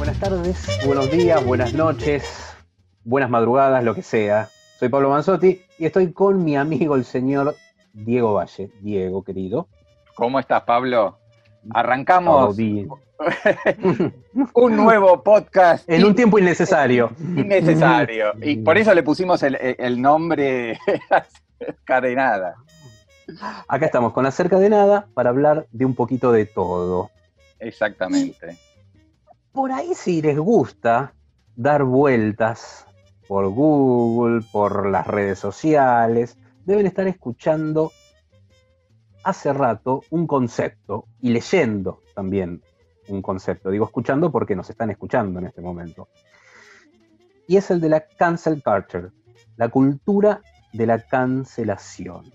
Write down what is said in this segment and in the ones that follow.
Buenas tardes, buenos días, buenas noches, buenas madrugadas, lo que sea. Soy Pablo Manzotti y estoy con mi amigo el señor Diego Valle. Diego, querido. ¿Cómo estás, Pablo? Arrancamos un nuevo podcast En un tiempo innecesario. innecesario. Y por eso le pusimos el, el nombre Cadenada. Acá estamos con Acerca de Nada para hablar de un poquito de todo. Exactamente. Por ahí si les gusta dar vueltas por Google, por las redes sociales, deben estar escuchando hace rato un concepto y leyendo también un concepto. Digo escuchando porque nos están escuchando en este momento. Y es el de la cancel culture, la cultura de la cancelación.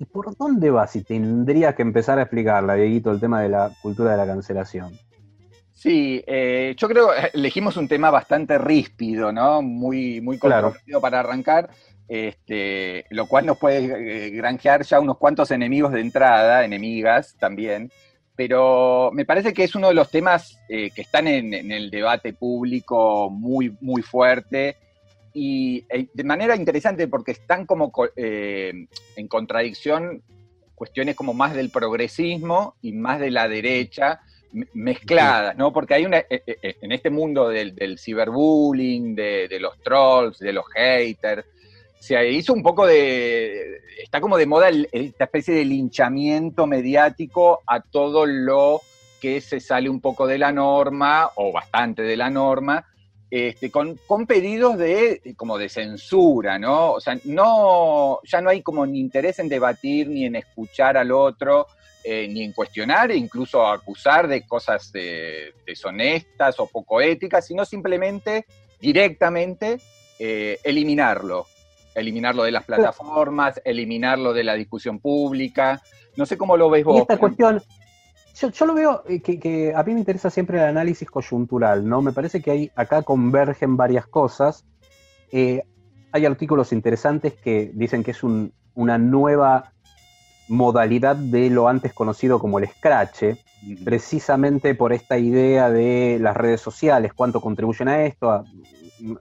¿Y por dónde va si tendría que empezar a explicarla, Dieguito, el tema de la cultura de la cancelación? Sí, eh, yo creo que elegimos un tema bastante ríspido, ¿no? Muy, muy Claro. controvertido para arrancar, este, lo cual nos puede eh, granjear ya unos cuantos enemigos de entrada, enemigas también, pero me parece que es uno de los temas eh, que están en, en el debate público muy, muy fuerte y eh, de manera interesante porque están como co- eh, en contradicción cuestiones como más del progresismo y más de la derecha, mezcladas, ¿no? Porque hay una, eh, eh, en este mundo del, del ciberbullying, de, de los trolls, de los haters, se hizo un poco de, está como de moda el- esta especie de linchamiento mediático a todo lo que se sale un poco de la norma, o bastante de la norma, este, con, con pedidos de, como de censura, ¿no? O sea, no, ya no hay como ni interés en debatir, ni en escuchar al otro, eh, ni en cuestionar, e incluso acusar de cosas eh, deshonestas o poco éticas, sino simplemente, directamente, eh, eliminarlo. Eliminarlo de las plataformas, eliminarlo de la discusión pública. No sé cómo lo ves Y vos. esta cuestión, yo, yo lo veo eh, que, que a mí me interesa siempre el análisis coyuntural, ¿no? Me parece que hay, acá convergen varias cosas. Hay artículos interesantes que dicen que es un- una nueva modalidad de lo antes conocido como el scratch, precisamente por esta idea de las redes sociales, cuánto contribuyen a esto, a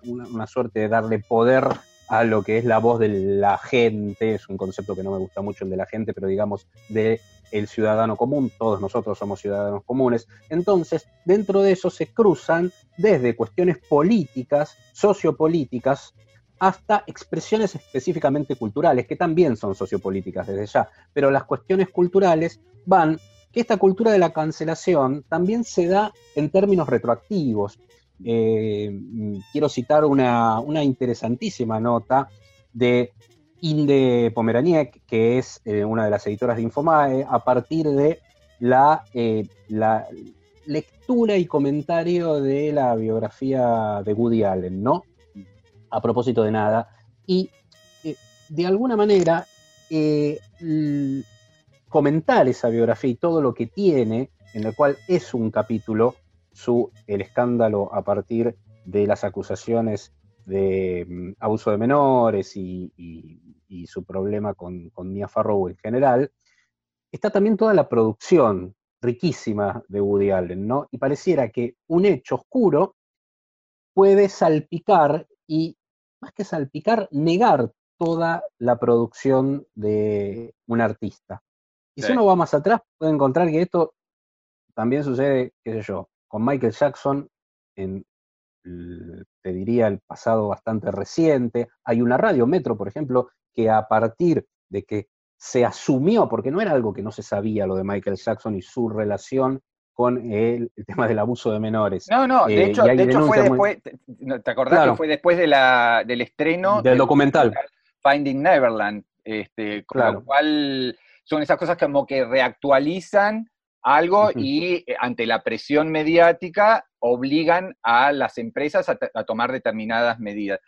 una, una suerte de darle poder a lo que es la voz de la gente, es un concepto que no me gusta mucho el de la gente, pero digamos de el ciudadano común, todos nosotros somos ciudadanos comunes. Entonces, dentro de eso se cruzan desde cuestiones políticas, sociopolíticas, hasta expresiones específicamente culturales, que también son sociopolíticas desde ya, pero las cuestiones culturales van que esta cultura de la cancelación también se da en términos retroactivos. Eh, quiero citar una, una interesantísima nota de Inde Pomeraniec, que es eh, una de las editoras de Infomae, a partir de la, eh, la lectura y comentario de la biografía de Woody Allen, ¿no? A propósito de nada. Y eh, de alguna manera, eh, comentar esa biografía y todo lo que tiene, en el cual es un capítulo, su, el escándalo a partir de las acusaciones de mm, abuso de menores y, y- y su problema con, con Mia Farrow en general, está también toda la producción riquísima de Woody Allen, ¿no? Y pareciera que un hecho oscuro puede salpicar y, más que salpicar, negar toda la producción de un artista. Y si uno va más atrás, puede encontrar que esto también sucede, qué sé yo, con Michael Jackson en, te diría, el pasado bastante reciente. Hay una radio Metro, por ejemplo, que a partir de que se asumió, porque no era algo que no se sabía lo de Michael Jackson y su relación con el, el tema del abuso de menores. No, no, de Eh, hecho, de hecho fue muy- después, te- no, ¿te acordás Claro. que fue después de la, del estreno Del documental. Finding Neverland? Este, con Claro. lo cual son esas cosas como que reactualizan algo y eh, ante la presión mediática obligan a las empresas a, tomar determinadas medidas.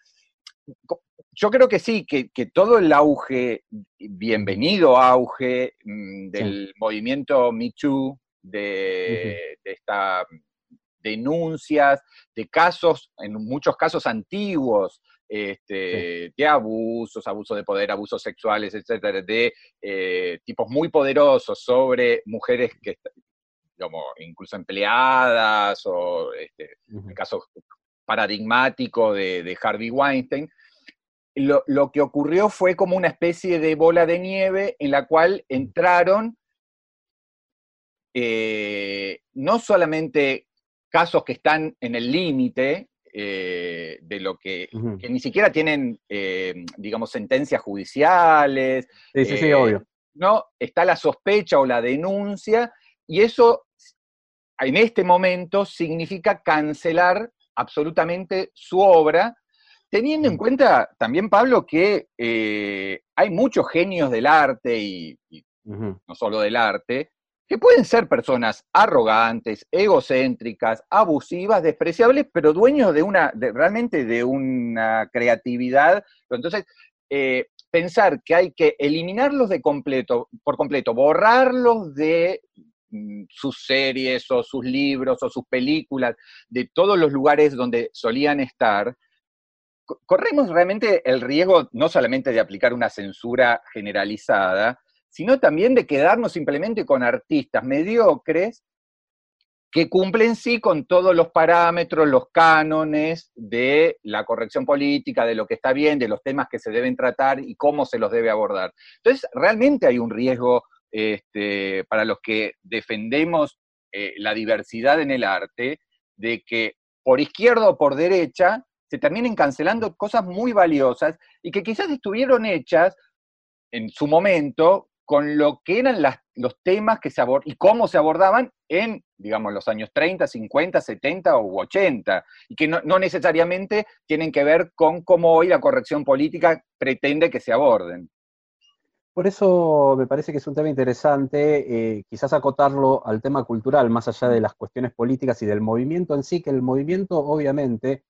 Yo creo que sí, que, todo el auge, bienvenido auge mm, del movimiento Me Too, de, de estas denuncias, de casos, en muchos casos antiguos, este, de abusos, abuso de poder, abusos sexuales, etcétera, de eh, tipos muy poderosos sobre mujeres que, digamos, incluso empleadas, o este, el caso paradigmático de, Harvey Weinstein, lo, que ocurrió fue como una especie de bola de nieve en la cual entraron eh, no solamente casos que están en el límite, eh, de lo que, que, ni siquiera tienen, eh, digamos, sentencias judiciales. Sí, sí, sí, obvio. No, está la sospecha o la denuncia, y eso en este momento significa cancelar absolutamente su obra, teniendo en cuenta también, Pablo, que hay muchos genios del arte, y, no solo del arte, que pueden ser personas arrogantes, egocéntricas, abusivas, despreciables, pero dueños de una, realmente de una creatividad. Entonces, eh, pensar que hay que eliminarlos de completo, por completo, borrarlos de mm, sus series o sus libros o sus películas, de todos los lugares donde solían estar, corremos realmente el riesgo no solamente de aplicar una censura generalizada, sino también de quedarnos simplemente con artistas mediocres que cumplen sí con todos los parámetros, los cánones de la corrección política, de lo que está bien, de los temas que se deben tratar y cómo se los debe abordar. Entonces, realmente hay un riesgo este, para los que defendemos eh, la diversidad en el arte, de que por izquierda o por derecha se terminen cancelando cosas muy valiosas y que quizás estuvieron hechas en su momento con lo que eran los temas que se y cómo se abordaban en, digamos, los años 30, 50, 70 u 80, y que no, necesariamente tienen que ver con cómo hoy la corrección política pretende que se aborden. Por eso me parece que es un tema interesante, eh, quizás acotarlo al tema cultural, más allá de las cuestiones políticas y del movimiento en sí, que el movimiento obviamente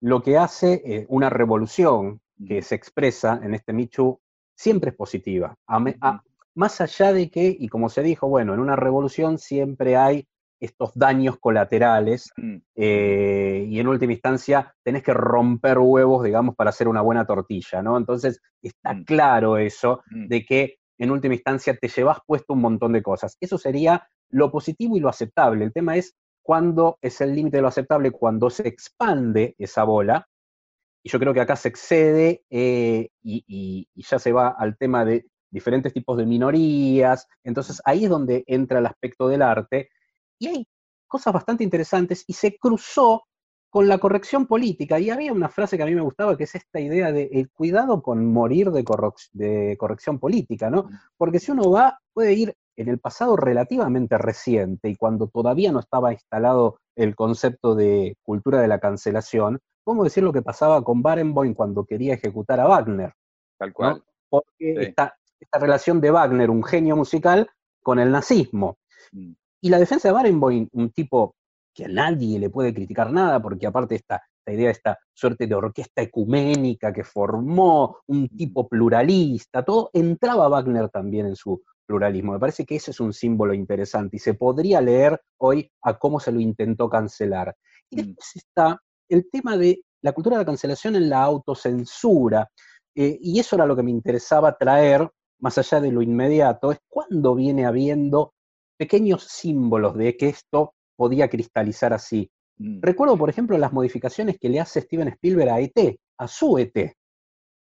lo que hace es una revolución que se expresa en este Michu siempre es positiva. A, más allá de que, y como se dijo, bueno, en una revolución siempre hay estos daños colaterales mm. eh, y en última instancia tenés que romper huevos, digamos, para hacer una buena tortilla, ¿no? Entonces está mm. claro eso mm. de que en última instancia te llevas puesto un montón de cosas. Eso sería lo positivo y lo aceptable. El tema es cuándo es el límite de lo aceptable, cuando se expande esa bola. Y yo creo que acá se excede eh, y ya se va al tema de diferentes tipos de minorías. Entonces ahí es donde entra el aspecto del arte. Y hay cosas bastante interesantes y se cruzó con la corrección política. Y había una frase que a mí me gustaba, que es esta idea de el cuidado con morir de, de corrección política, ¿no? Porque si uno va, puede ir en el pasado relativamente reciente y cuando todavía no estaba instalado el concepto de cultura de la cancelación, podemos decir lo que pasaba con Barenboim cuando quería ejecutar a Wagner. Tal cual. Porque esta relación de Wagner, un genio musical, con el nazismo. Mm. Y la defensa de Barenboim, un tipo que a nadie le puede criticar nada, porque aparte esta, esta idea, esta suerte de orquesta ecuménica que formó, un mm. tipo pluralista, todo, entraba Wagner también en su pluralismo. Me parece que ese es un símbolo interesante y se podría leer hoy a cómo se lo intentó cancelar. Y mm. después está el tema de la cultura de la cancelación en la autocensura. Eh, y eso era lo que me interesaba traer más allá de lo inmediato, es cuando viene habiendo pequeños símbolos de que esto podía cristalizar así. Mm. Recuerdo, por ejemplo, las modificaciones que le hace Steven Spielberg a ET, a su ET,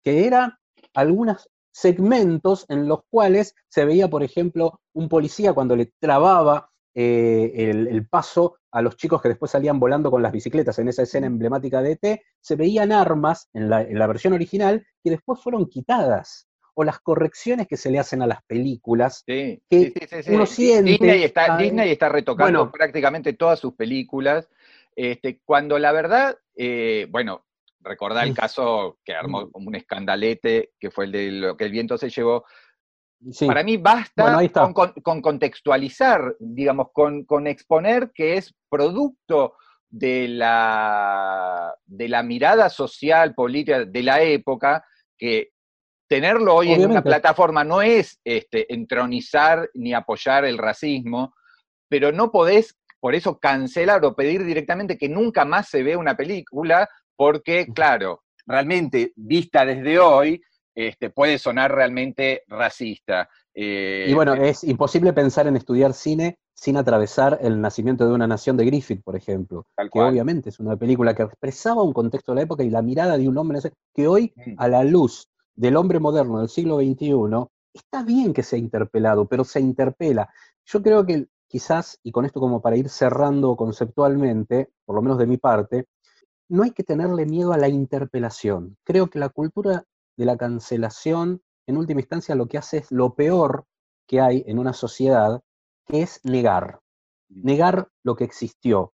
que eran algunos segmentos en los cuales se veía, por ejemplo, un policía cuando le trababa eh, el, paso a los chicos que después salían volando con las bicicletas en esa escena mm. emblemática de ET, se veían armas en la, en la versión original que después fueron quitadas o las correcciones que se le hacen a las películas. Sí, que uno siente. Disney está, Disney está retocando prácticamente todas sus películas. Este, cuando la verdad, eh, bueno, recordá el caso que armó como un escandalete, que fue el de lo que el viento se llevó, Sí. Para mí basta Bueno, ahí está. con, con- con contextualizar, digamos, con, con exponer que es producto de la, de la mirada social, política de la época, que tenerlo hoy en una plataforma no es este, entronizar ni apoyar el racismo, pero no podés, por eso, cancelar o pedir directamente que nunca más se vea una película, porque, claro, realmente, vista desde hoy, este, puede sonar realmente racista. Eh, Y bueno, es imposible pensar en estudiar cine sin atravesar el nacimiento de una nación de Griffith, por ejemplo, que cual. obviamente es una película que expresaba un contexto de la época y la mirada de un hombre que hoy, Mm. a la luz del hombre moderno del siglo XXI, está bien que sea interpelado, pero se interpela. Yo creo que quizás, y con esto como para ir cerrando conceptualmente, por lo menos de mi parte, no hay que tenerle miedo a la interpelación. Creo que la cultura de la cancelación, en última instancia, lo que hace es lo peor que hay en una sociedad, que es negar, negar lo que existió.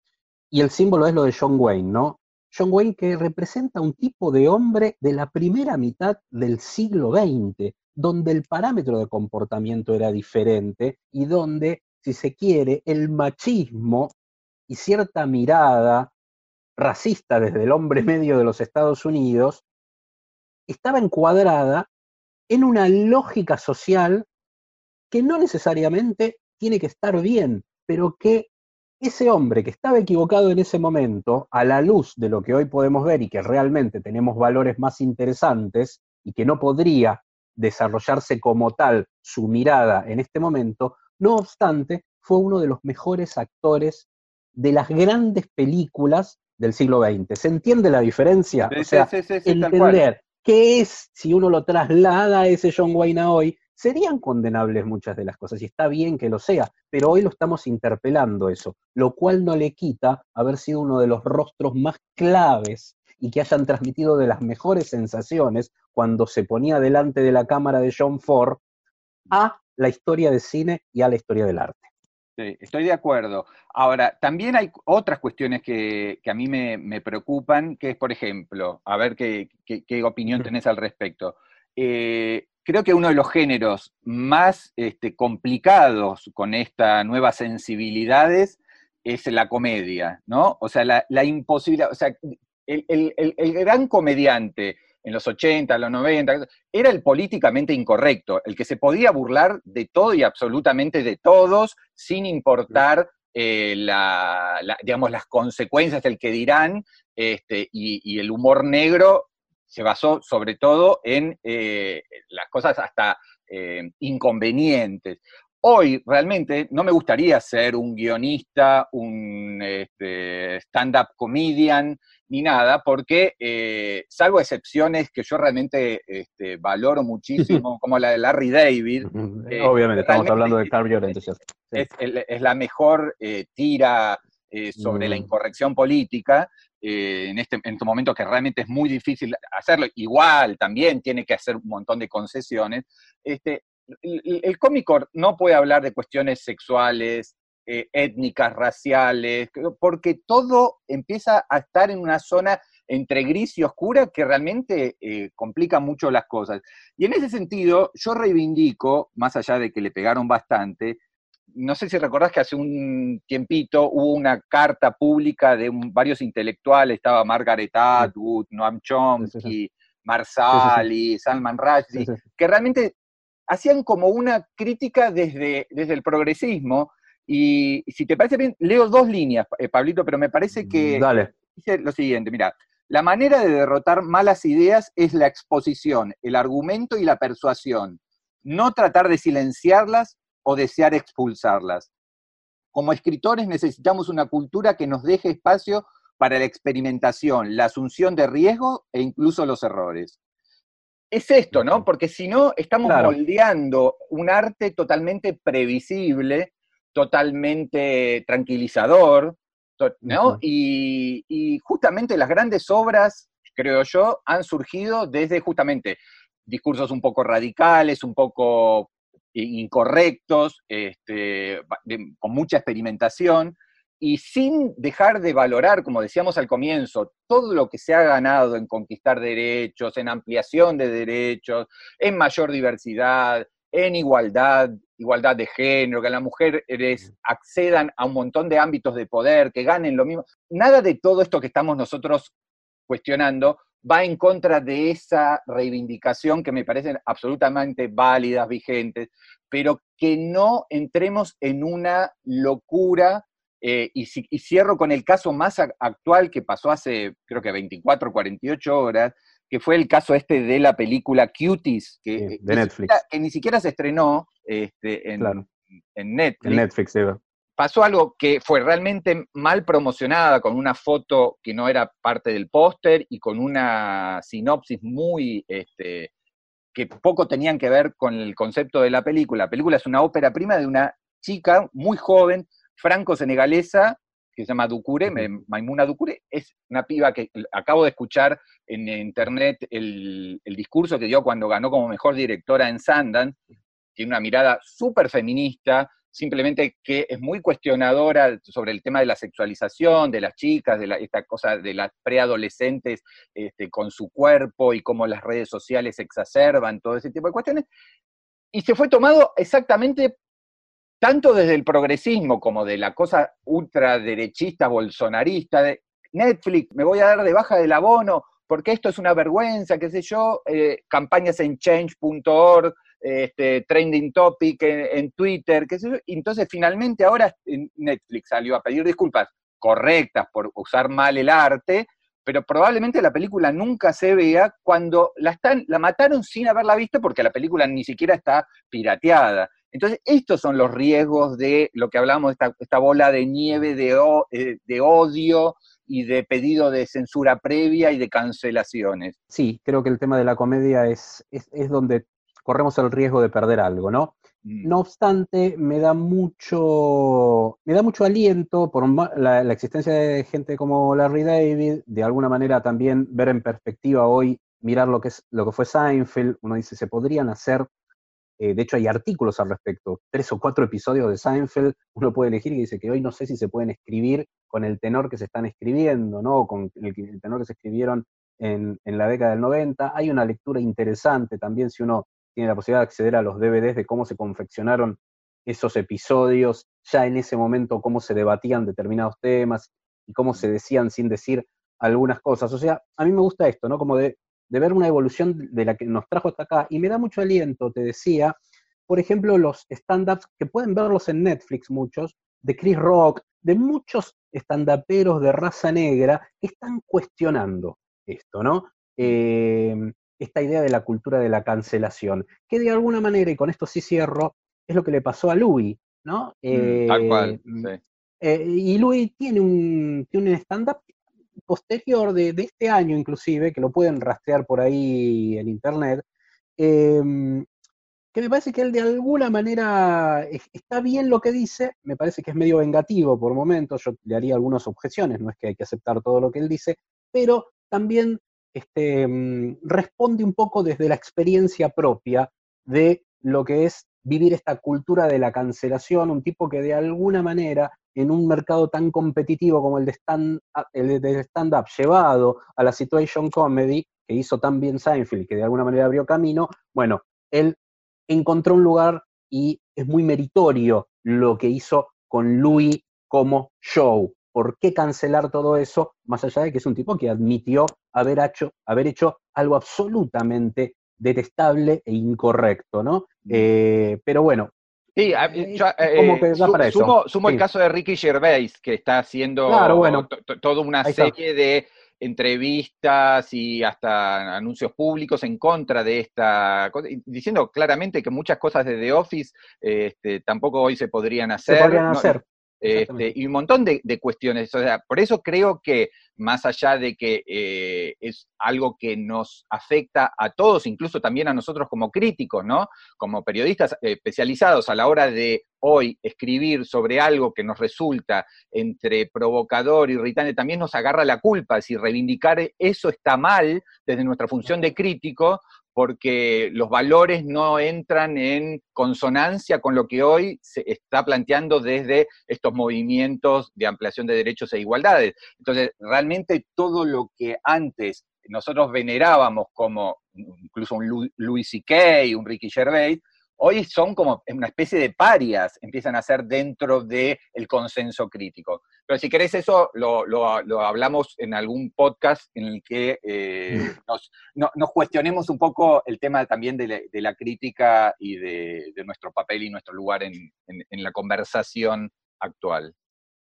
Y el símbolo es lo de John Wayne, ¿no? John Wayne que representa un tipo de hombre de la primera mitad del siglo XX, donde el parámetro de comportamiento era diferente y donde, si se quiere, el machismo y cierta mirada racista desde el hombre medio de los Estados Unidos estaba encuadrada en una lógica social que no necesariamente tiene que estar bien, pero que ese hombre que estaba equivocado en ese momento, a la luz de lo que hoy podemos ver y que realmente tenemos valores más interesantes y que no podría desarrollarse como tal su mirada en este momento, no obstante, fue uno de los mejores actores de las grandes películas del siglo XX. ¿Se entiende la diferencia? Sí, o sea, sí, sí, entender qué es, si uno lo traslada a ese John Wayne a hoy, serían condenables muchas de las cosas, y está bien que lo sea, pero hoy lo estamos interpelando eso, lo cual no le quita haber sido uno de los rostros más claves y que hayan transmitido de las mejores sensaciones cuando se ponía delante de la cámara de John Ford a la historia de cine y a la historia del arte. Sí, estoy de acuerdo. Ahora, también hay otras cuestiones que, que a mí me, me preocupan, que es, por ejemplo, a ver qué, qué- qué opinión tenés al respecto. Eh, creo que uno de los géneros más este, complicados con estas nuevas sensibilidades es la comedia, ¿no? O sea, la, imposibilidad, o sea, el, gran comediante en los 80, los 90, era el políticamente incorrecto, el que se podía burlar de todo y absolutamente de todos, sin importar eh, las consecuencias del que dirán, este, y el humor negro se basó sobre todo en eh, las cosas hasta eh, inconvenientes. Hoy realmente no me gustaría ser un guionista, un este, stand-up comedian, ni nada, porque eh, salvo excepciones que yo realmente este, valoro muchísimo, como la de Larry David, Obviamente, estamos hablando de Carl. Sí. es, la mejor eh, tira eh, sobre la Mm. incorrección política eh, en, este, en este momento que realmente es muy difícil hacerlo. Igual también tiene que hacer un montón de concesiones. Este, el, el- el cómico no puede hablar de cuestiones sexuales, eh, étnicas, raciales, porque todo empieza a estar en una zona entre gris y oscura que realmente eh, complica mucho las cosas. Y en ese sentido, yo reivindico, más allá de que le pegaron bastante, no sé si recordás que hace un tiempito hubo una carta pública de un- varios intelectuales, estaba Margaret Atwood, Noam Chomsky, Sí, sí, Marsali, Salman Rushdie, que realmente hacían como una crítica desde, desde el progresismo. Y si te parece bien, leo dos líneas, eh, Pablito, pero me parece que Dale. dice lo siguiente, mira, la manera de derrotar malas ideas es la exposición, el argumento y la persuasión, no tratar de silenciarlas o desear expulsarlas. Como escritores necesitamos una cultura que nos deje espacio para la experimentación, la asunción de riesgo e incluso los errores. Es esto, ¿no? Porque si no, estamos Claro. moldeando un arte totalmente previsible, totalmente tranquilizador, ¿no? Y, y justamente las grandes obras, creo yo, han surgido desde justamente discursos un poco radicales, un poco incorrectos, este, de- con mucha experimentación, y sin dejar de valorar, como decíamos al comienzo, todo lo que se ha ganado en conquistar derechos, en ampliación de derechos, en mayor diversidad, en igualdad, igualdad de género, que las mujeres accedan a un montón de ámbitos de poder, que ganen lo mismo. Nada de todo esto que estamos nosotros cuestionando va en contra de esa reivindicación que me parecen absolutamente válidas, vigentes, pero que no entremos en una locura. Eh, y, cierro con el caso más actual que pasó hace, creo que 24, 48 horas, que fue el caso este de la película Cuties, que, de Netflix. que ni siquiera se estrenó este, en, en Netflix. En Netflix, pasó algo que fue realmente mal promocionada, con una foto que no era parte del póster y con una sinopsis muy, este, que poco tenían que ver con el concepto de la película. La película es una ópera prima de una chica muy joven, franco-senegalesa, que se llama Ducure, Maimuna Ducure, es una piba que acabo de escuchar en internet el, el discurso que dio cuando ganó como mejor directora en Sundance, tiene una mirada súper feminista, simplemente que es muy cuestionadora sobre el tema de la sexualización de las chicas, de esta cosa de las preadolescentes este, con su cuerpo y cómo las redes sociales exacerban todo ese tipo de cuestiones. Y se fue tomado exactamente tanto desde el progresismo como de la cosa ultraderechista, bolsonarista, de Netflix, me voy a dar de baja del abono, porque esto es una vergüenza, qué sé yo, eh, campañas en change.org, este, trending topic en, Twitter, qué sé yo. Entonces finalmente ahora Netflix salió a pedir disculpas correctas por usar mal el arte, pero probablemente la película nunca se vea cuando la, están, la mataron sin haberla visto porque la película ni siquiera está pirateada. Entonces, estos son los riesgos de lo que hablamos, esta, esta bola de nieve de, eh, de odio y de pedido de censura previa y de cancelaciones. Sí, creo que el tema de la comedia es, es, es donde corremos el riesgo de perder algo, ¿no? Mm. No obstante, me da mucho, me da mucho aliento por la, existencia de gente como Larry David, de alguna manera también ver en perspectiva hoy, mirar lo que, es, lo que fue Seinfeld, uno dice, se podrían hacer, eh, de hecho hay artículos al respecto, tres o cuatro episodios de Seinfeld, uno puede elegir y dice que hoy no sé si se pueden escribir con el tenor que se están escribiendo, ¿no? Con el, el tenor que se escribieron en, en, la década del 90. Hay una lectura interesante también si uno tiene la posibilidad de acceder a los DVDs de cómo se confeccionaron esos episodios, ya en ese momento cómo se debatían determinados temas y cómo se decían sin decir algunas cosas. O sea, a mí me gusta esto, ¿no? Como de, ver una evolución de la que nos trajo hasta acá. Y me da mucho aliento, te decía, por ejemplo, los stand-ups, que pueden verlos en Netflix muchos, de Chris Rock, de muchos stand-uperos de raza negra que están cuestionando esto, ¿no? Eh, esta idea de la cultura de la cancelación, que de alguna manera, y con esto sí cierro, es lo que le pasó a Louis, ¿no? Mm, tal cual, mm, sí. Eh, y Louis tiene un, tiene un stand-up posterior de, este año inclusive, que lo pueden rastrear por ahí en internet, em, que me parece que él de alguna manera está bien lo que dice, me parece que es medio vengativo por momentos, yo le haría algunas objeciones, no es que hay que aceptar todo lo que él dice, pero también este, mm, responde un poco desde la experiencia propia de lo que es vivir esta cultura de la cancelación, un tipo que de alguna manera en un mercado tan competitivo como el de stand-up llevado a la situation comedy, que hizo tan bien Seinfeld, que de alguna manera abrió camino, bueno, él encontró un lugar y es muy meritorio lo que hizo con Louis como show. ¿Por qué cancelar todo eso? Más allá de que es un tipo que admitió haber hecho, haber hecho algo absolutamente detestable e incorrecto, ¿no? Mm. Eh, pero bueno. Sí, sumo, el caso de Ricky Gervais, que está haciendo toda una serie de entrevistas y hasta anuncios públicos en contra de esta cosa, diciendo claramente que muchas cosas de The Office este, tampoco hoy se podrían hacer. Se podrían hacer. Este, y un montón de, cuestiones. O sea, por eso creo que más allá de que eh, es algo que nos afecta a todos, incluso también a nosotros como críticos, ¿no? Como periodistas especializados a la hora de hoy escribir sobre algo que nos resulta entre provocador irritante, también nos agarra la culpa, si reivindicar eso está mal desde nuestra función de crítico, porque los valores no entran en consonancia con lo que hoy se está planteando desde estos movimientos de ampliación de derechos e igualdades. Entonces, realmente todo lo que antes nosotros venerábamos como incluso un Louis C.K., un Ricky Gervais, hoy son como una especie de parias, empiezan a ser dentro del consenso crítico. Pero si querés eso, lo, hablamos en algún podcast en el que eh, nos, cuestionemos un poco el tema también de la, crítica y de, nuestro papel y nuestro lugar en, la conversación actual.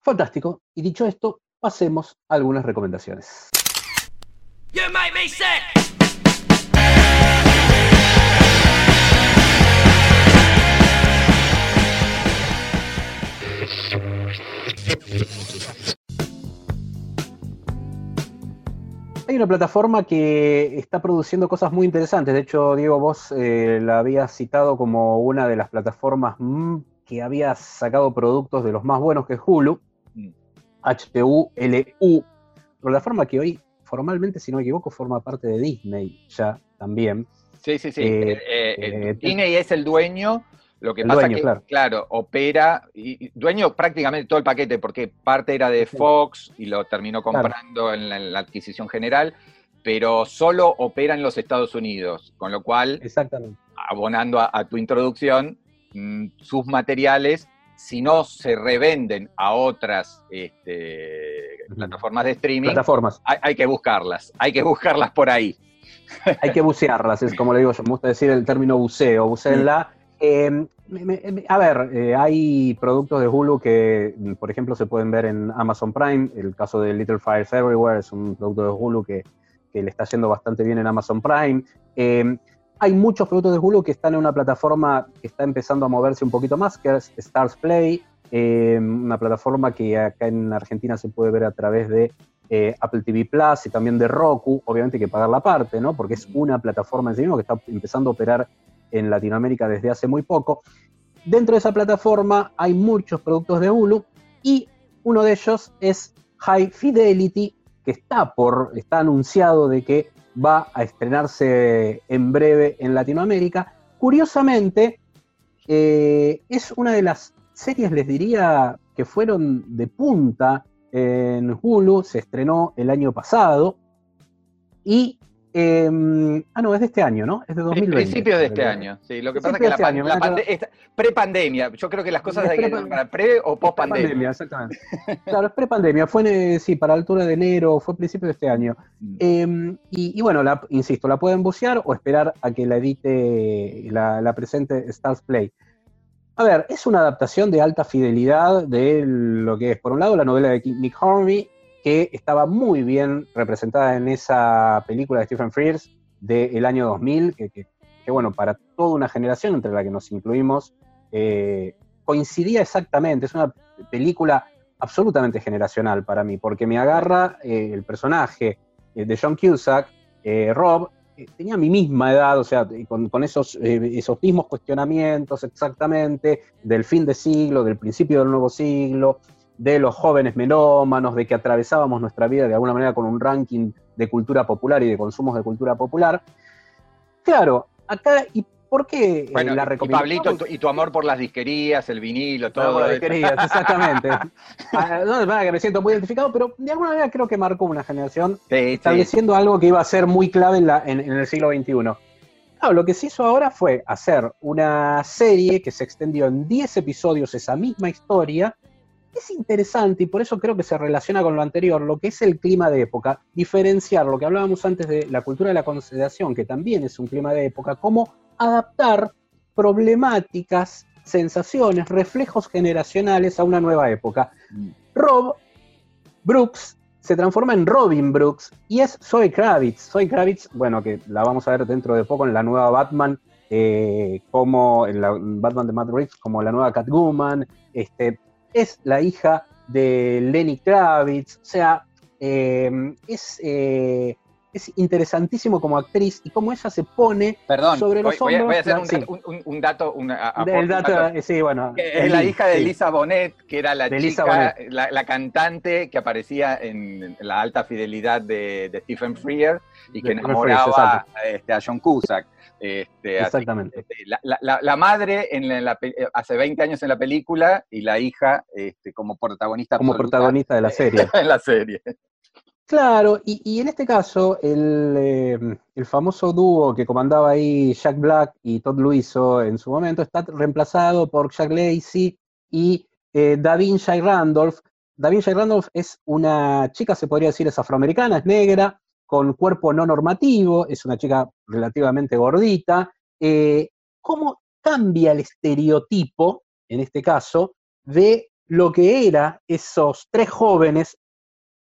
Fantástico. Y dicho esto, pasemos a algunas recomendaciones. Hay una plataforma que está produciendo cosas muy interesantes. De hecho, Diego, vos eh, la habías citado como una de las plataformas mm, que había sacado productos de los más buenos que Hulu. H-U-L-U. Plataforma que hoy, formalmente, si no me equivoco, forma parte de Disney ya también. Sí, sí, sí. Eh, eh, Disney es el dueño lo que pasa es que, claro. opera, y, dueño prácticamente todo el paquete, porque parte era de Fox y lo terminó comprando en, la, adquisición general, pero solo opera en los Estados Unidos, con lo cual, Exactamente. abonando a, tu introducción, mm, sus materiales, si no se revenden a otras este, plataformas de streaming, plataformas. Hay, que buscarlas, hay que buscarlas por ahí. Hay que bucearlas, es como le digo yo, me gusta decir el término buceo, buceenla Em, a ver, eh, hay productos de Hulu que, por ejemplo, se pueden ver en Amazon Prime. El caso de Little Fires Everywhere es un producto de Hulu que, le está yendo bastante bien en Amazon Prime. Em, hay muchos productos de Hulu que están en una plataforma que está empezando a moverse un poquito más, que es Stars Play, una plataforma que acá en Argentina se puede ver a través de eh, Apple TV Plus y también de Roku. Obviamente hay que pagar la parte, ¿no? Porque es una plataforma en sí mismo que está empezando a operar en Latinoamérica desde hace muy poco. Dentro de esa plataforma hay muchos productos de Hulu y uno de ellos es High Fidelity, que está por, está anunciado de que va a estrenarse en breve en Latinoamérica. Curiosamente, eh, es una de las series, les diría, que fueron de punta en Hulu, se estrenó el año pasado y Em, ah, no, es de este año, ¿no? Es de 2020. Principios de este año, sí. Lo que pasa es que la, este pre-pandemia, yo creo que las cosas hay que para pre o post-pandemia. Pre exactamente. claro, es pre-pandemia, fue, sí, para altura de enero, fue principio de este año. Mm. Em, y, bueno, la, insisto, la pueden bucear o esperar a que la edite, la, la presente Stars Play. A ver, es una adaptación de alta fidelidad de lo que es, por un lado, la novela de Nick Hornby que estaba muy bien representada en esa película de Stephen Frears del año 2000, que, bueno, para toda una generación entre la que nos incluimos, eh, coincidía exactamente, es una película absolutamente generacional para mí, porque me agarra eh, el personaje eh, de John Cusack, Rob, tenía mi misma edad, o sea, con, esos, esos mismos cuestionamientos exactamente del fin de siglo, del principio del nuevo siglo, de los jóvenes melómanos, de que atravesábamos nuestra vida de alguna manera con un ranking de cultura popular y de consumos de cultura popular. Claro, acá, ¿y por qué eh, la recomendación? Y Pablito, y tu amor por las disquerías, el vinilo, todo. las disquerías, exactamente. Ah, no, que me siento muy identificado, pero de alguna manera creo que marcó una generación estableciendo algo que iba a ser muy clave en, la, en, el siglo XXI. Claro, lo que se hizo ahora fue hacer una serie que se extendió en 10 episodios, esa misma historia, es interesante y por eso creo que se relaciona con lo anterior, lo que es el clima de época, diferenciar lo que hablábamos antes de la cultura de la consideración, que también es un clima de época, cómo adaptar problemáticas, sensaciones, reflejos generacionales a una nueva época. Mm. Rob Brooks se transforma en Robin Brooks y es Zoe Kravitz. Zoe Kravitz, bueno, que la vamos a ver dentro de poco en la nueva Batman, eh, como en la Batman de Matt Reeves, como la nueva Catwoman, este, es la hija de Lenny Kravitz, o sea, em, es, eh, es interesantísimo como actriz y cómo ella se pone sobre los hombros. Voy a hacer un, dato. El dato, sí, bueno. Es la hija de Lisa Bonet, que era la chica, la, cantante que aparecía en la alta fidelidad de, Stephen Frears y que enamoraba este, a John Cusack. Este, Exactamente. Este, la, madre en eh, hace 20 años en la película y la hija este, como protagonista. Como protagonista de la serie. en la serie. Claro, y, en este caso, el, el, famoso dúo que comandaba ahí Jack Black y Todd Luiso en su momento está reemplazado por Jack Lacey y eh, Davinci Randolph. Davinci Randolph es una chica, se podría decir, es afroamericana, es negra, con cuerpo no normativo, es una chica relativamente gordita. Eh, ¿Cómo cambia el estereotipo, en este caso, de lo que era esos tres jóvenes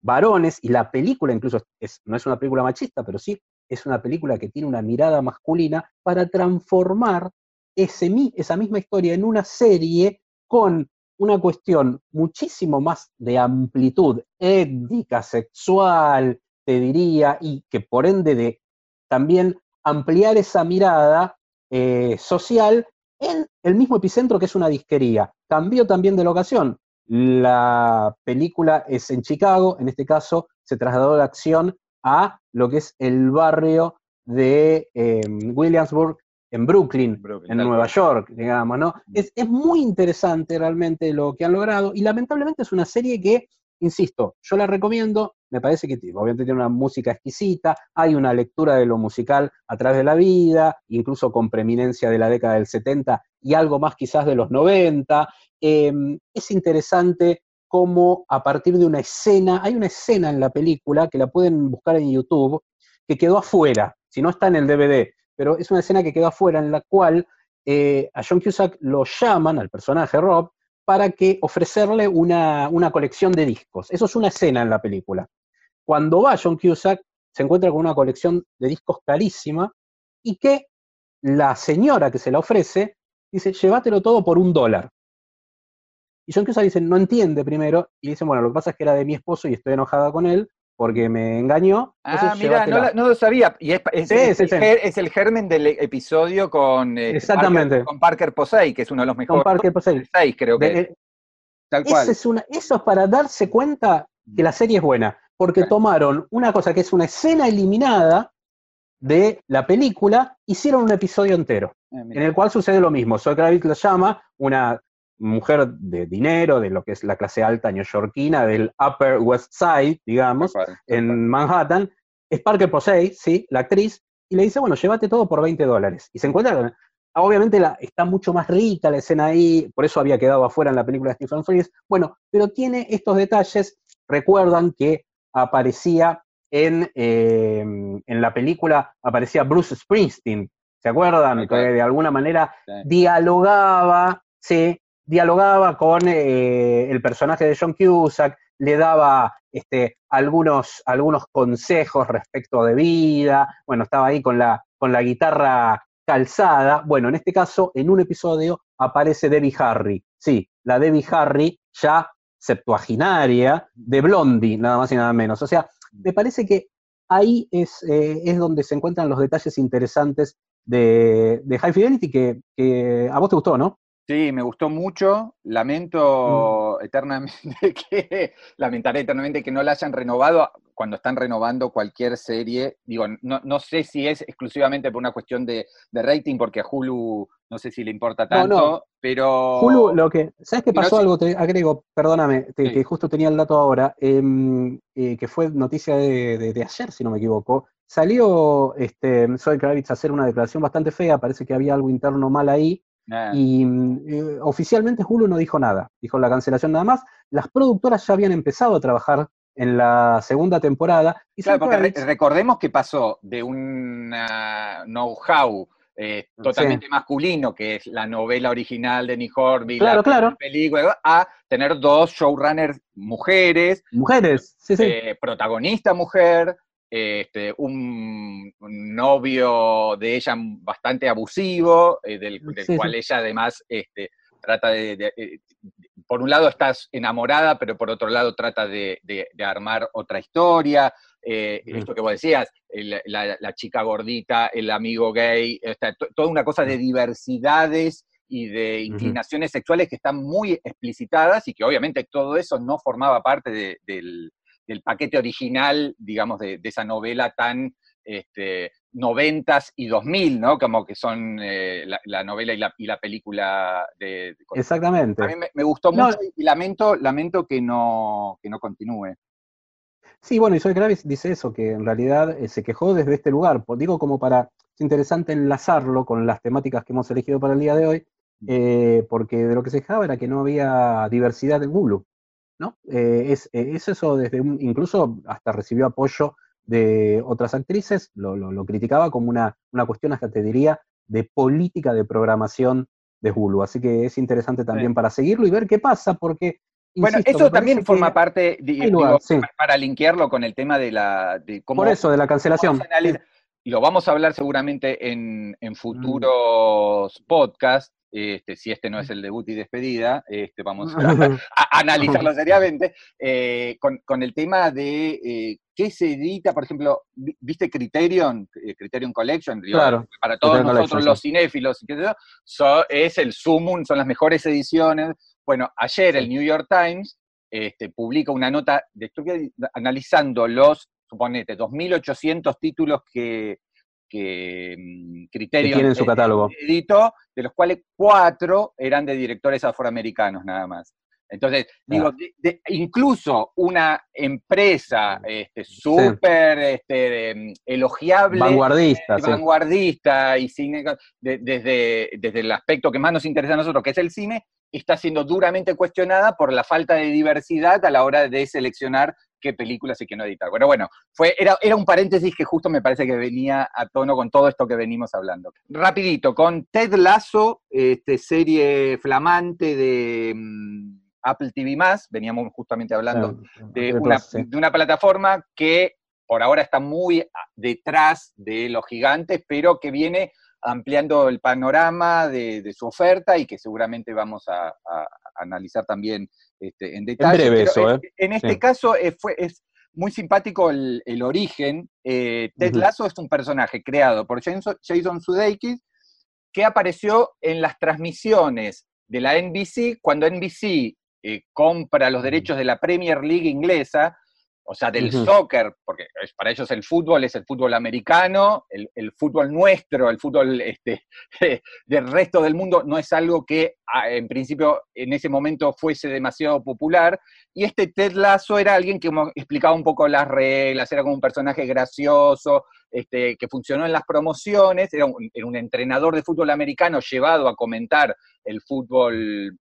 varones, y la película incluso no es una película machista, pero sí es una película que tiene una mirada masculina para transformar ese, esa misma historia en una serie con una cuestión muchísimo más de amplitud étnica, sexual, te diría, y que por ende de también ampliar esa mirada eh, social en el mismo epicentro que es una disquería. Cambió también de locación. La película es en Chicago, en este caso se trasladó la acción a lo que es el barrio de em, Williamsburg, en Brooklyn, en Nueva York, digamos, ¿no? Mm. Es, es, muy interesante realmente lo que han logrado y lamentablemente es una serie que, insisto, yo la recomiendo, me parece que obviamente tiene una música exquisita, hay una lectura de lo musical a través de la vida, incluso con preeminencia de la década del 70 y algo más quizás de los 90, Em, es interesante cómo a partir de una escena, hay una escena en la película que la pueden buscar en YouTube, que quedó afuera, si no está en el DVD, pero es una escena que quedó afuera en la cual eh, a John Cusack lo llaman, al personaje Rob, para que ofrecerle una, una, colección de discos. Eso es una escena en la película. Cuando va John Cusack, se encuentra con una colección de discos carísima y que la señora que se la ofrece dice, llévatelo todo por un dólar. Y John Cusack dice, no entiende primero, y dice, bueno, lo que pasa es que era de mi esposo y estoy enojada con él porque me engañó. Ah, mira, no, lo sabía. Y es, el, germen del episodio con, eh, Exactamente. Parker, con Parker Posey, que es uno de los mejores. Con Parker Posey. Creo que. Eh, Tal cual. Es una, eso es para darse cuenta que la serie es buena, porque tomaron una cosa que es una escena eliminada de la película, hicieron un episodio entero, ah, en el cual sucede lo mismo. Zoe Kravitz lo llama una mujer de dinero, de lo que es la clase alta neoyorquina, del Upper West Side, digamos, en Manhattan, es Parker Posey, sí, la actriz, y le dice, bueno, llévate todo por 20 dólares. Y se encuentra con... Obviamente la, está mucho más rica la escena ahí, por eso había quedado afuera en la película de Stephen Frears. Bueno, pero tiene estos detalles. Recuerdan que aparecía en, eh, en la película, aparecía Bruce Springsteen, ¿se acuerdan? Que de alguna manera dialogaba, ¿sí? dialogaba con eh, el personaje de John Cusack, le daba este, algunos, algunos consejos respecto de vida, bueno, estaba ahí con la, con la guitarra calzada. Bueno, en este caso, en un episodio aparece Debbie Harry. Sí, la Debbie Harry ya septuaginaria de Blondie, nada más y nada menos. O sea, me parece que ahí es, eh, es donde se encuentran los detalles interesantes de, de High Fidelity que, que, a vos te gustó, ¿no? Sí, me gustó mucho. Lamento mm. Eternamente que, lamentaré eternamente que no la hayan renovado cuando están renovando cualquier serie. Digo, no, sé si es exclusivamente por una cuestión de, rating, porque a Hulu no sé si le importa tanto, pero... Hulu, lo que... ¿Sabes qué pasó algo? Te agrego, perdóname, que justo tenía el dato ahora, em, eh, que fue noticia de, ayer, si no me equivoco. Salió este, Zoe Kravitz a hacer una declaración bastante fea, parece que había algo interno mal ahí, y eh, oficialmente Hulu no dijo nada, dijo la cancelación nada más. Las productoras ya habían empezado a trabajar en la segunda temporada. Y porque recordemos que pasó de un know-how eh, totalmente masculino, que es la novela original de Nick Horby, la película, a tener dos showrunners mujeres. Mujeres, sí, sí. Eh, protagonista mujer, este, un, novio de ella bastante abusivo, eh, del, cual ella además este, trata de, eh, por un lado estás enamorada, pero por otro lado trata de, armar otra historia. Eh, esto que vos decías, la, chica gordita, el amigo gay, toda una cosa de diversidades y de inclinaciones sexuales que están muy explicitadas y que obviamente todo eso no formaba parte del, del paquete original, digamos, de, esa novela tan este, noventas y 2000, ¿no? Como que son eh, la, novela y la, película de, Exactamente. A mí me, gustó mucho y lamento, lamento que no, que no continúe. Sí, bueno, y Soy Gravis dice eso, que en realidad eh, se quejó desde este lugar. Digo, como para, es interesante enlazarlo con las temáticas que hemos elegido para el día de hoy, eh, porque de lo que se quejaba era que no había diversidad en Hulu. ¿No? Eh, es, es, eso desde un, incluso hasta recibió apoyo de otras actrices, lo, lo, criticaba como una, una cuestión, hasta te diría, de política de programación de Hulu. Así que es interesante también para seguirlo y ver qué pasa, porque bueno, eso también forma parte, para linkearlo con el tema de la... De cómo, Por eso, de la cancelación. Y lo vamos a hablar seguramente en, en futuros podcasts, este, si este no es el debut y despedida, este, vamos a, analizarlo seriamente, eh, con, el tema de eh, qué se edita, por ejemplo, ¿viste Criterion? Eh, Criterion Collection, para todos nosotros los cinéfilos, es el sumum, son las mejores ediciones, bueno, ayer el New York Times este, publica una nota de analizando los, suponete, 2.800 títulos que, que mm, Criterio tiene en su catálogo. editó, de los cuales cuatro eran de directores afroamericanos nada más. Entonces, digo, incluso una empresa este, súper este, mm, elogiable, vanguardista, vanguardista y cine, desde, desde el aspecto que más nos interesa a nosotros, que es el cine, está siendo duramente cuestionada por la falta de diversidad a la hora de seleccionar qué películas y qué no editar. Bueno, bueno, fue, era, era un paréntesis que justo me parece que venía a tono con todo esto que venimos hablando. Rapidito, con Ted Lasso, este, serie flamante de mm, Apple TV+, veníamos justamente hablando de, una, de una plataforma que por ahora está muy detrás de los gigantes, pero que viene ampliando el panorama de, su oferta y que seguramente vamos a, analizar también este, en detalle. En eso, ¿eh? En, este caso eh, fue, es muy simpático el, origen. Eh, Ted Lasso es un personaje creado por Jason, Sudeikis que apareció en las transmisiones de la NBC cuando NBC compra los derechos de la Premier League inglesa o sea, del soccer, porque para ellos el fútbol es el fútbol americano, el, fútbol nuestro, el fútbol este, del resto del mundo no es algo que en principio en ese momento fuese demasiado popular. Y este Ted Lasso era alguien que explicaba un poco las reglas, era como un personaje gracioso, este, que funcionó en las promociones, era un, era un entrenador de fútbol americano llevado a comentar el fútbol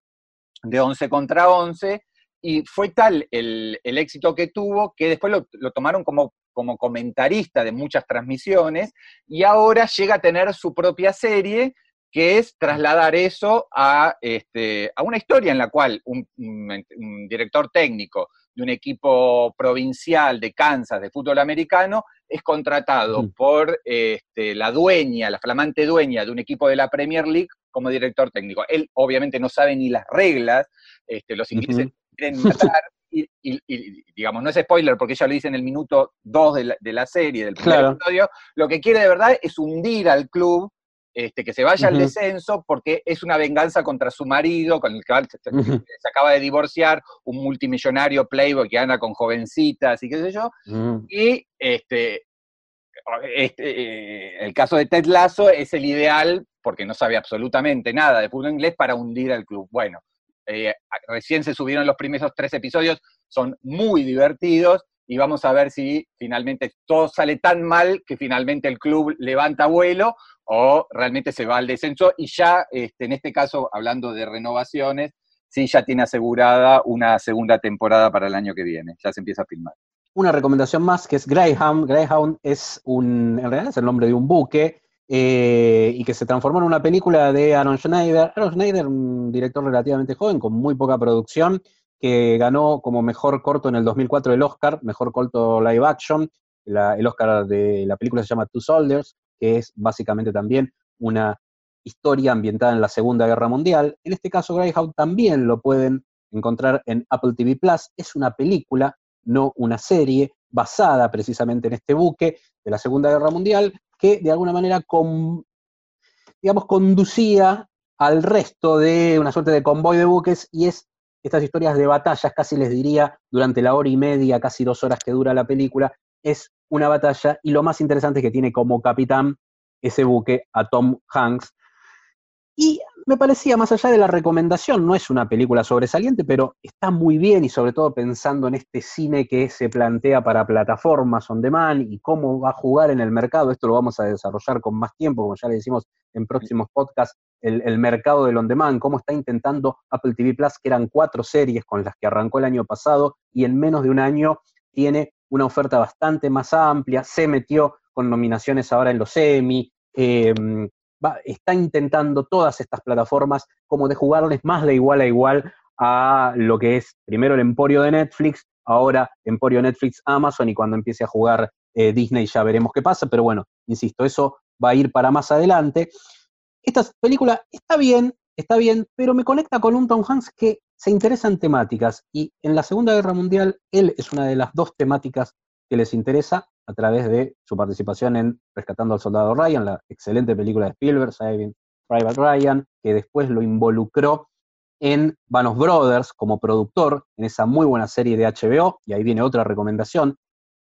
de 11 contra 11 y fue tal el, éxito que tuvo que después lo, tomaron como, como, comentarista de muchas transmisiones y ahora llega a tener su propia serie que es trasladar eso a, este, a una historia en la cual un, director técnico de un equipo provincial de Kansas de fútbol americano es contratado por este, la dueña, la flamante dueña de un equipo de la Premier League como director técnico. Él obviamente no sabe ni las reglas, este, los ingleses quieren matar, y, digamos, no es spoiler porque ella lo dice en el minuto 2 de la, serie, del primer episodio, lo que quiere de verdad es hundir al club, este, que se vaya al descenso porque es una venganza contra su marido, con el que se, acaba de divorciar, un multimillonario playboy que anda con jovencitas y qué sé yo, y este, este eh, el caso de Ted Lasso es el ideal porque no sabe absolutamente nada de fútbol inglés para hundir al club. Bueno, eh, recién se subieron los primeros tres episodios, son muy divertidos y vamos a ver si finalmente todo sale tan mal que finalmente el club levanta vuelo o realmente se va al descenso y ya, este, en este caso, hablando de renovaciones, sí ya tiene asegurada una segunda temporada para el año que viene, ya se empieza a filmar. Una recomendación más que es Greyhound. Greyhound es un, en realidad es el nombre de un buque eh, y que se transformó en una película de Aaron Schneider. Aaron Schneider, un director relativamente joven, con muy poca producción, que ganó como mejor corto en el 2004 el Oscar, mejor corto live action. el Oscar de la película se llama Two Soldiers, que es básicamente también una historia ambientada en la Segunda Guerra Mundial. En este caso, Greyhound también lo pueden encontrar en Apple TV Plus. Es una película, no una serie, basada precisamente en este buque de la Segunda Guerra Mundial, que de alguna manera, digamos, conducía al resto de una suerte de convoy de buques y es estas historias de batallas, casi les diría, durante la hora y media, casi dos horas que dura la película, es una batalla y lo más interesante es que tiene como capitán ese buque a Tom Hanks. Y me parecía, más allá de la recomendación, no es una película sobresaliente, pero está muy bien y sobre todo pensando en este cine que se plantea para plataformas on demand y cómo va a jugar en el mercado. Esto lo vamos a desarrollar con más tiempo, como ya le decimos en próximos podcasts, el, mercado del on demand, cómo está intentando Apple TV Plus, que eran cuatro series con las que arrancó el año pasado y en menos de un año tiene una oferta bastante más amplia, se metió con nominaciones ahora en los Emmy, eh, está intentando todas estas plataformas como de jugarles más de igual a igual a lo que es primero el emporio de Netflix, ahora emporio Netflix Amazon y cuando empiece a jugar eh, Disney ya veremos qué pasa, pero bueno, insisto, eso va a ir para más adelante. Esta película está bien, está bien, pero me conecta con un Tom Hanks que se interesa en temáticas y en la Segunda Guerra Mundial él es una de las dos temáticas que les interesa a través de su participación en Rescatando al Soldado Ryan, la excelente película de Spielberg, Saving Private Ryan, que después lo involucró en Vanos Brothers como productor en esa muy buena serie de HBO, y ahí viene otra recomendación.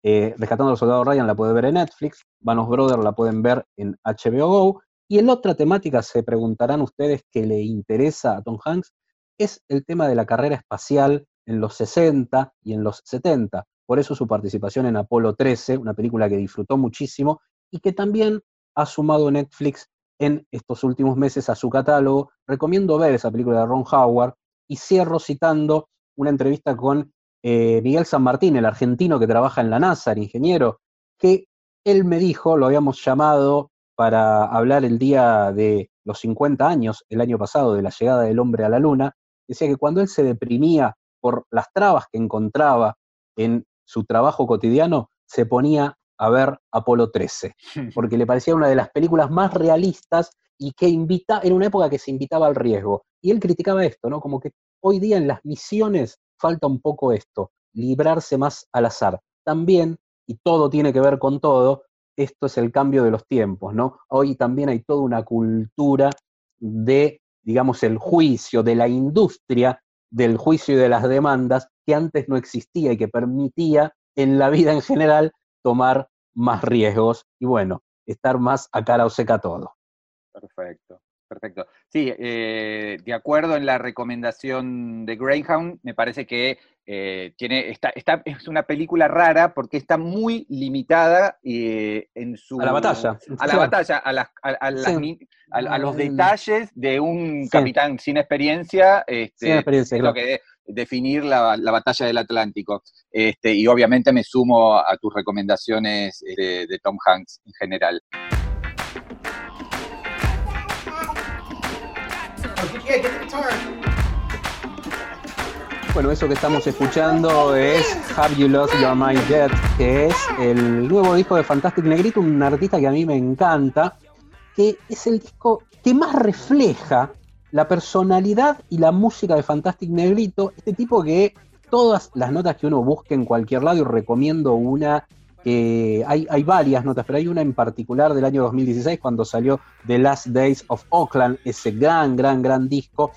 Eh, Rescatando al Soldado Ryan la puede ver en Netflix, Vanos Brothers la pueden ver en HBO Go, y en otra temática se preguntarán ustedes que le interesa a Tom Hanks, es el tema de la carrera espacial en los 60 y en los 70. Por eso su participación en Apolo 13, una película que disfrutó muchísimo y que también ha sumado Netflix en estos últimos meses a su catálogo. Recomiendo ver esa película de Ron Howard y cierro citando una entrevista con eh, Miguel San Martín, el argentino que trabaja en la NASA, el ingeniero, que él me dijo, lo habíamos llamado para hablar el día de los 50 años, el año pasado, de la llegada del hombre a la Luna, decía que cuando él se deprimía por las trabas que encontraba en su trabajo cotidiano, se ponía a ver Apolo 13, porque le parecía una de las películas más realistas y que invita, en una época que se invitaba al riesgo. Y él criticaba esto, ¿no? Como que hoy día en las misiones falta un poco esto, librarse más al azar. También, y todo tiene que ver con todo, esto es el cambio de los tiempos, ¿no? Hoy también hay toda una cultura de digamos, el juicio de la industria del juicio y de las demandas que antes no existía y que permitía en la vida en general tomar más riesgos y bueno, estar más a cara o seca todo. Perfecto. Perfecto. Sí, eh, de acuerdo en la recomendación de Greyhound, me parece que eh, tiene, está, es una película rara porque está muy limitada eh, en su... A la batalla. A la batalla, a, los detalles de un capitán sin experiencia. Este, sin experiencia, lo que definir la, batalla del Atlántico. Este, y obviamente me sumo a tus recomendaciones de Tom Hanks en general. Bueno, eso que estamos escuchando es Have You Lost Your Mind Yet, que es el nuevo disco de Fantastic Negrito, un artista que a mí me encanta, que es el disco que más refleja la personalidad y la música de Fantastic Negrito, este tipo que todas las notas que uno busque en cualquier lado, y recomiendo una hay, hay, varias notas, pero hay una en particular del año 2016 cuando salió The Last Days of Oakland, ese gran, gran, gran disco,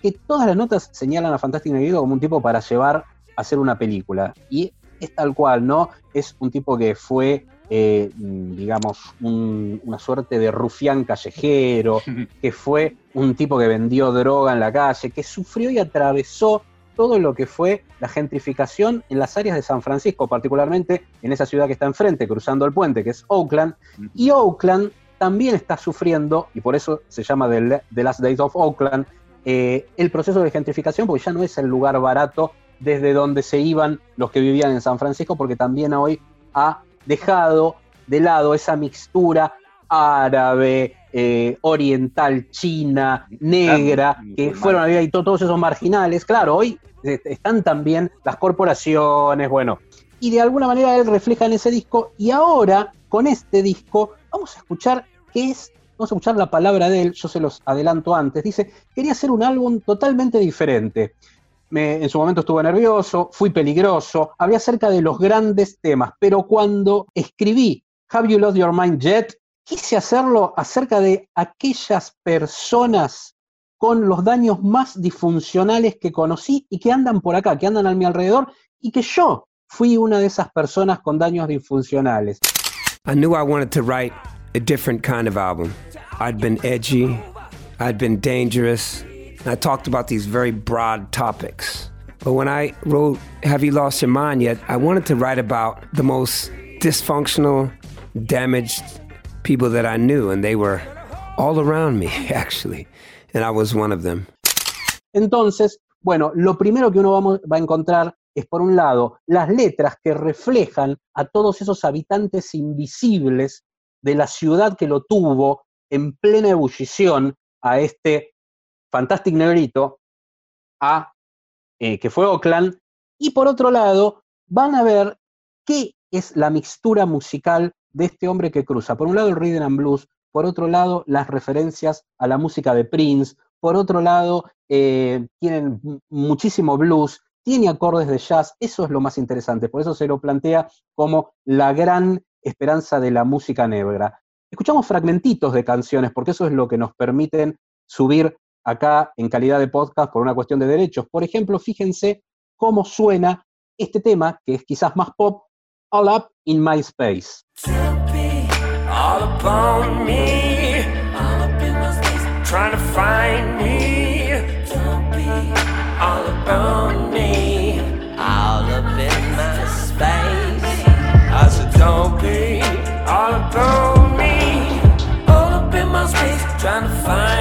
que todas las notas señalan a Fantastic Negrito como un tipo para llevar a hacer una película. Y es tal cual, ¿no? Es un tipo que fue, eh, digamos, una suerte de rufián callejero, que fue un tipo que vendió droga en la calle, que sufrió y atravesó todo lo que fue la gentrificación en las áreas de San Francisco, particularmente en esa ciudad que está enfrente, cruzando el puente, que es Oakland. Y Oakland también está sufriendo, y por eso se llama The, Last Days of Oakland, eh, el proceso de gentrificación, porque ya no es el lugar barato desde donde se iban los que vivían en San Francisco, porque también hoy ha dejado de lado esa mixtura árabe, eh, oriental, china, negra, que fueron a y todos esos marginales. Claro, hoy están también las corporaciones, bueno. Y de alguna manera él refleja en ese disco. Y ahora, con este disco, vamos a escuchar qué es, vamos a escuchar la palabra de él, yo se los adelanto antes. Dice, quería hacer un álbum totalmente diferente. En su momento estuve nervioso, fui peligroso, hablé acerca de los grandes temas, pero cuando escribí Have You Lost Your Mind Yet, quise hacerlo acerca de aquellas personas con los daños más disfuncionales que conocí y que andan por acá, que andan a mi alrededor y que yo fui una de esas personas con daños disfuncionales. I knew I wanted to write a different kind of album. I'd been edgy, I'd been dangerous. I talked about these very broad topics. But when I wrote Have You Lost Your Mind Yet, I wanted to write about the most dysfunctional, damaged people that I knew, and they were all around me, actually. And I was one of them. Entonces, bueno, lo primero que uno va a encontrar es, por un lado, las letras que reflejan a todos esos habitantes invisibles de la ciudad que lo tuvo en plena ebullición a este Fantastic Negrito, a, eh, que fue Oakland, y por otro lado, van a ver qué es la mixtura musical de este hombre que cruza. Por un lado, el rhythm and blues, por otro lado, las referencias a la música de Prince, por otro lado, eh, tienen mu- muchísimo blues, tiene acordes de jazz, eso es lo más interesante, por eso se lo plantea como la gran esperanza de la música negra. Escuchamos fragmentitos de canciones, porque eso es lo que nos permiten subir acá en calidad de podcast por una cuestión de derechos. Por ejemplo, fíjense cómo suena este tema, que es quizás más pop, All Up in My Space. all upon me. All up in my space, trying to find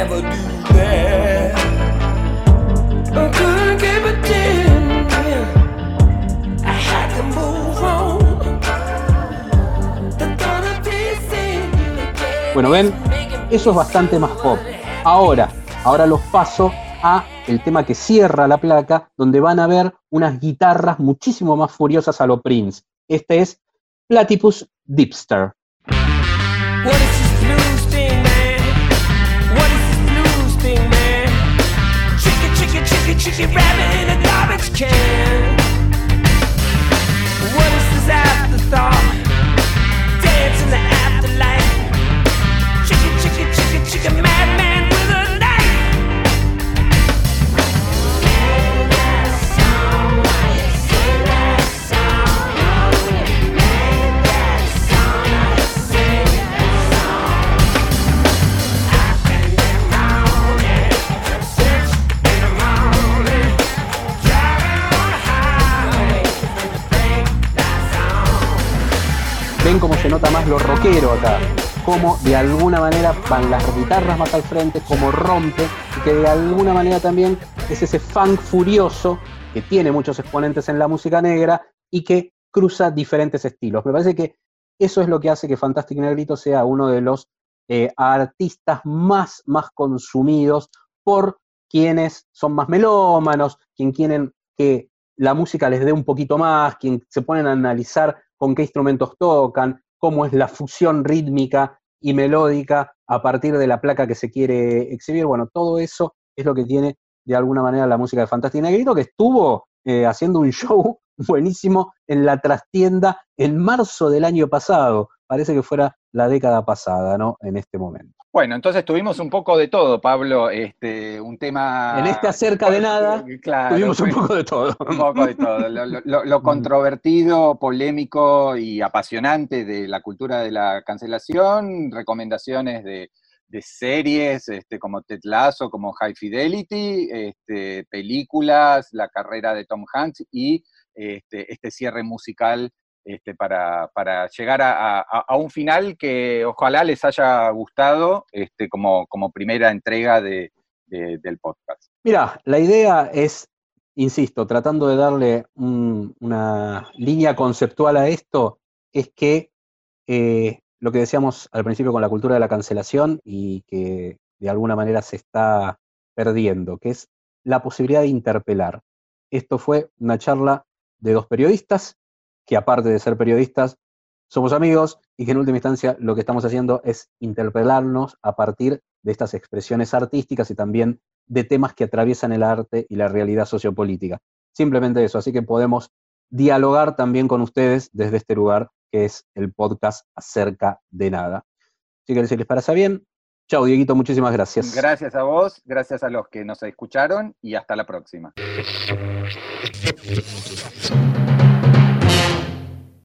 never do that. I couldn't keep it in. I had to move on. The thought of teasing you again Bueno, ven, eso es bastante más pop. Ahora, ahora los paso a el tema que cierra la placa, donde van a ver unas guitarras muchísimo más furiosas a lo Prince. Este es Platypus Dipster. Chicken, rabbit in a garbage can. Rockero acá, cómo de alguna manera van las guitarras más al frente, cómo rompe, y que de alguna manera también es ese funk furioso que tiene muchos exponentes en la música negra y que cruza diferentes estilos. Me parece que eso es lo que hace que Fantastic Negrito sea uno de los eh, artistas más, más consumidos por quienes son más melómanos, quien quieren que la música les dé un poquito más, quien se ponen a analizar con qué instrumentos tocan, cómo es la fusión rítmica y melódica a partir de la placa que se quiere exhibir. Bueno, todo eso es lo que tiene de alguna manera la música de Fantastic Negrito, que estuvo eh, haciendo un show buenísimo en la trastienda en marzo del año pasado. Parece que fuera la década pasada, ¿no? En este momento. Bueno, entonces tuvimos un poco de todo, Pablo. Este, un tema. En este acerca de nada, Claro, Tuvimos un fue- poco de todo. Un poco de todo. Lo, lo- lo- lo controvertido, polémico y apasionante de la cultura de la cancelación, recomendaciones de, de series este, como Ted Lasso, como High Fidelity, este, películas, la carrera de Tom Hanks y este, este cierre musical este, para, llegar a, un final que ojalá les haya gustado este, como, primera entrega de- de- del podcast. Mira, la idea es, insisto, tratando de darle un- una línea conceptual a esto, es que eh, lo que decíamos al principio con la cultura de la cancelación y que de alguna manera se está perdiendo, que es la posibilidad de interpelar. Esto fue una charla de dos periodistas, que aparte de ser periodistas, somos amigos y que en última instancia lo que estamos haciendo es interpelarnos a partir de estas expresiones artísticas y también de temas que atraviesan el arte y la realidad sociopolítica. Simplemente eso, así que podemos dialogar también con ustedes desde este lugar que es el podcast acerca de nada. Así que si les parece bien, chao Dieguito, muchísimas gracias. Gracias a vos, gracias a los que nos escucharon y hasta la próxima.